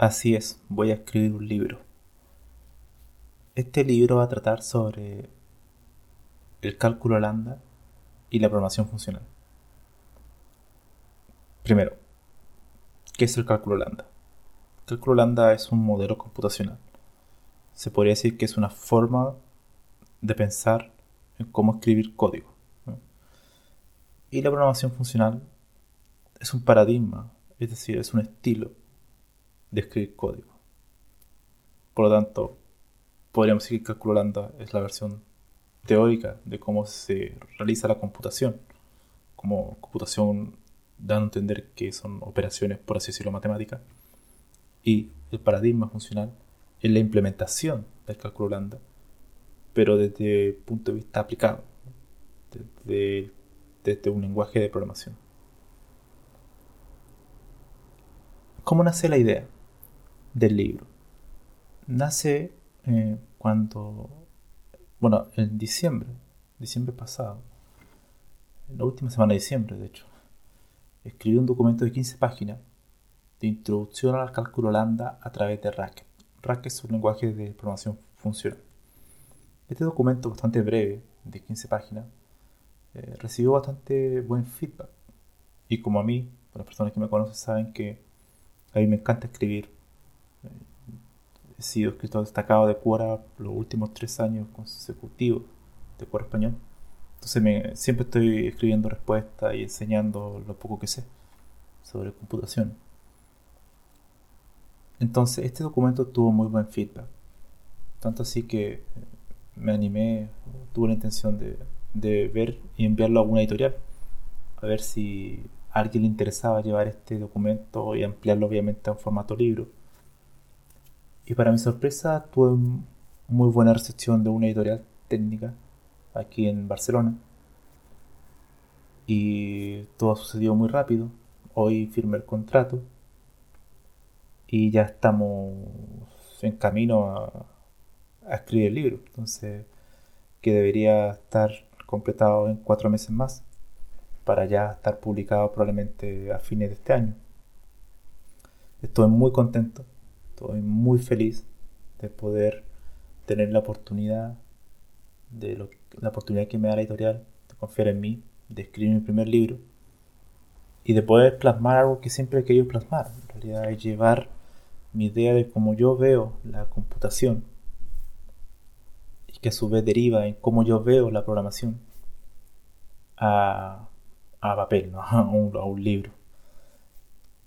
Así es, voy a escribir un libro. Este libro va a tratar sobre el cálculo lambda y la programación funcional. Primero, ¿qué es el cálculo lambda? El cálculo lambda es un modelo computacional. Se podría decir que es una forma de pensar en cómo escribir código. Y la programación funcional es un paradigma, es decir, es un estilo de escribir código. Por lo tanto, podríamos cálculo lambda es la versión teórica de cómo se realiza la computación. Como computación dando a entender que son operaciones, por así decirlo, matemáticas. Y el paradigma funcional es la implementación del cálculo lambda, pero desde el punto de vista aplicado, desde, desde un lenguaje de programación. ¿Cómo nace la idea? Del libro. Nace eh, cuando, bueno, en diciembre, diciembre pasado, en la última semana de diciembre, de hecho, escribí un documento de 15 páginas de introducción al cálculo lambda a través de Racket. Racket es un lenguaje de programación funcional. Este documento bastante breve, de 15 páginas, eh, recibió bastante buen feedback. Y como a mí, las personas que me conocen saben que a mí me encanta escribir sido escritor destacado de Quora los últimos tres años consecutivos de Quora español. Entonces me, siempre estoy escribiendo respuestas y enseñando lo poco que sé sobre computación. Entonces este documento tuvo muy buen feedback. Tanto así que me animé, tuve la intención de, de ver y enviarlo a una editorial. A ver si a alguien le interesaba llevar este documento y ampliarlo obviamente a un formato libro y para mi sorpresa tuve muy buena recepción de una editorial técnica aquí en Barcelona. Y todo sucedió muy rápido. Hoy firmé el contrato y ya estamos en camino a, escribir el libro. Entonces, que debería estar completado en cuatro meses más para ya estar publicado probablemente a fines de este año. Estoy muy contento Estoy muy feliz de poder tener la oportunidad de la oportunidad que me da la editorial de confiar en mí, de escribir mi primer libro y de poder plasmar algo que siempre he querido plasmar. En realidad es llevar mi idea de cómo yo veo la computación y que a su vez deriva en cómo yo veo la programación a, papel, a, un, a un libro.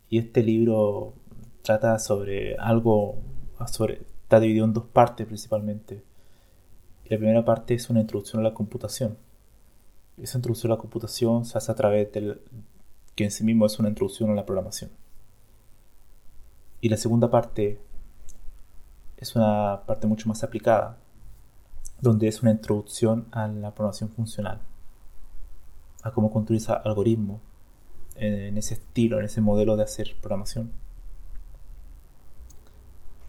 Y este libro trata sobre algo, está dividido en dos partes principalmente. la primera parte es una introducción a la computación. Esa introducción a la computación se hace a través del que en sí mismo es una introducción a la programación. Y la segunda parte es una parte mucho más aplicada, donde es una introducción a la programación funcional, a cómo construir algoritmos en ese estilo, en ese modelo de hacer programación.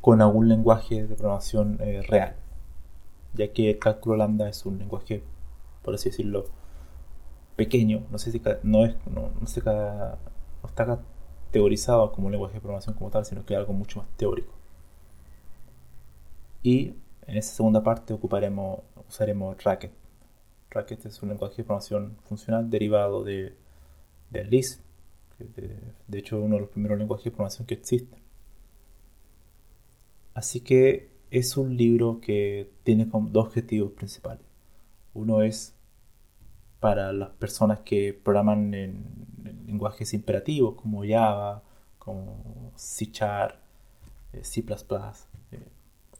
Con algún lenguaje de programación eh, real, ya que el cálculo lambda es un lenguaje, por así decirlo, pequeño, no sé si no es, no, no, no está teorizado como un lenguaje de programación como tal, sino que es algo mucho más teórico. Y en esa segunda parte ocuparemos, usaremos Racket. Racket es un lenguaje de programación funcional derivado de, de Lisp, de, de hecho uno de los primeros lenguajes de programación que existen. Así que es un libro que tiene dos objetivos principales. Uno es para las personas que programan en, lenguajes imperativos como Java, como C Sharp, eh, C++, eh,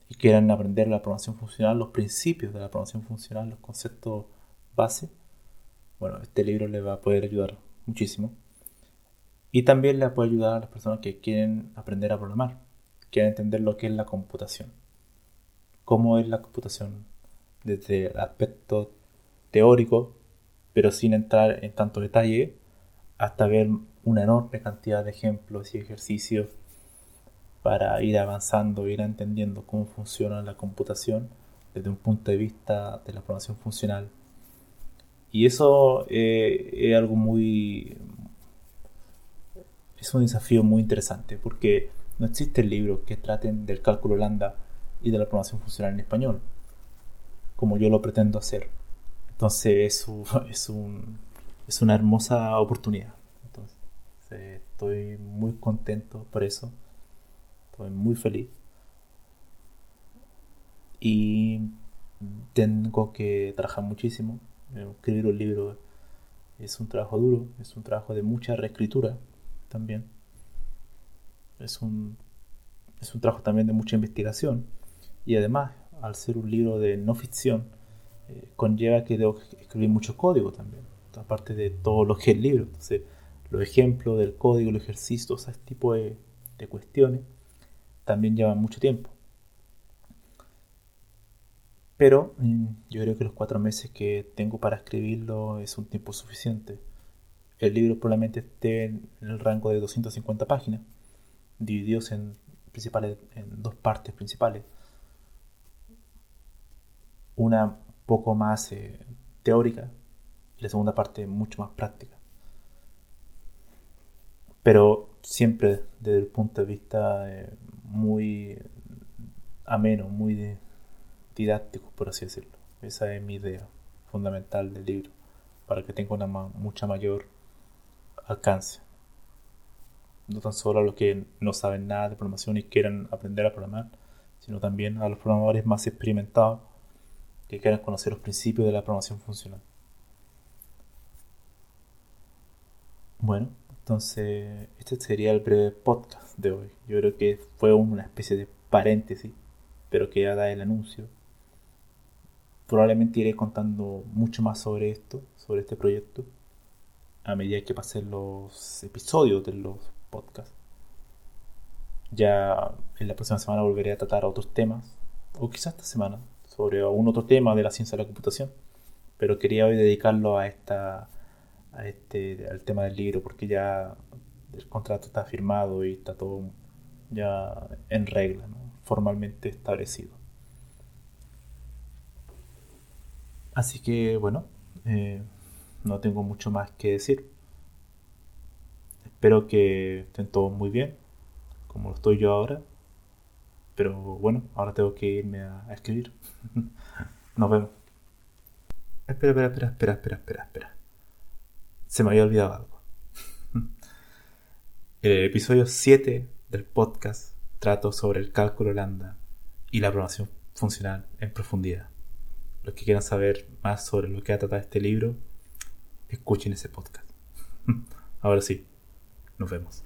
y quieran aprender la programación funcional, los principios de la programación funcional, los conceptos base. Bueno, este libro le va a poder ayudar muchísimo. Y también le puede ayudar a las personas que quieren aprender a programar quieren entender lo que es la computación. Cómo es la computación desde el aspecto teórico, pero sin entrar en tanto detalle, hasta ver una enorme cantidad de ejemplos y ejercicios para ir avanzando, ir entendiendo cómo funciona la computación desde un punto de vista de la programación funcional. Y eso eh, es algo muy... es un desafío muy interesante porque no existen libros que traten del cálculo lambda y de la programación funcional en español, como yo lo pretendo hacer. Entonces es, un, es una hermosa oportunidad. Entonces, estoy muy contento por eso. Estoy muy feliz. Y tengo que trabajar muchísimo. Escribir un libro es un trabajo duro, es un trabajo de mucha reescritura también es un, es un trabajo también de mucha investigación y además, al ser un libro de no ficción, eh, conlleva que debo escribir mucho código también, aparte de todo lo que es el libro. Entonces, los ejemplos del código, los ejercicios, ese tipo de, de cuestiones, también llevan mucho tiempo. Pero mm, yo creo que los cuatro meses que tengo para escribirlo es un tiempo suficiente. El libro probablemente esté en el rango de 250 páginas divididos en, principales, en dos partes principales. Una poco más eh, teórica y la segunda parte mucho más práctica. Pero siempre desde el punto de vista eh, muy ameno, muy didáctico, por así decirlo. Esa es mi idea fundamental del libro, para que tenga una mucha mayor alcance no tan solo a los que no saben nada de programación y quieren aprender a programar, sino también a los programadores más experimentados que quieran conocer los principios de la programación funcional. Bueno, entonces este sería el breve podcast de hoy. Yo creo que fue una especie de paréntesis, pero que ya da el anuncio. Probablemente iré contando mucho más sobre esto, sobre este proyecto, a medida que pasen los episodios de los podcast. Ya en la próxima semana volveré a tratar otros temas, o quizás esta semana, sobre algún otro tema de la ciencia de la computación. Pero quería hoy dedicarlo a esta a este al tema del libro porque ya el contrato está firmado y está todo ya en regla, formalmente establecido. Así que bueno, eh, no tengo mucho más que decir. Espero que estén todos muy bien, como lo estoy yo ahora. Pero bueno, ahora tengo que irme a, escribir. Nos vemos. Espera, espera, espera, espera, espera, espera, espera. Se me había olvidado algo. El episodio 7 del podcast trato sobre el cálculo lambda y la programación funcional en profundidad. Los que quieran saber más sobre lo que ha tratado este libro, escuchen ese podcast. Ahora sí, nos vemos.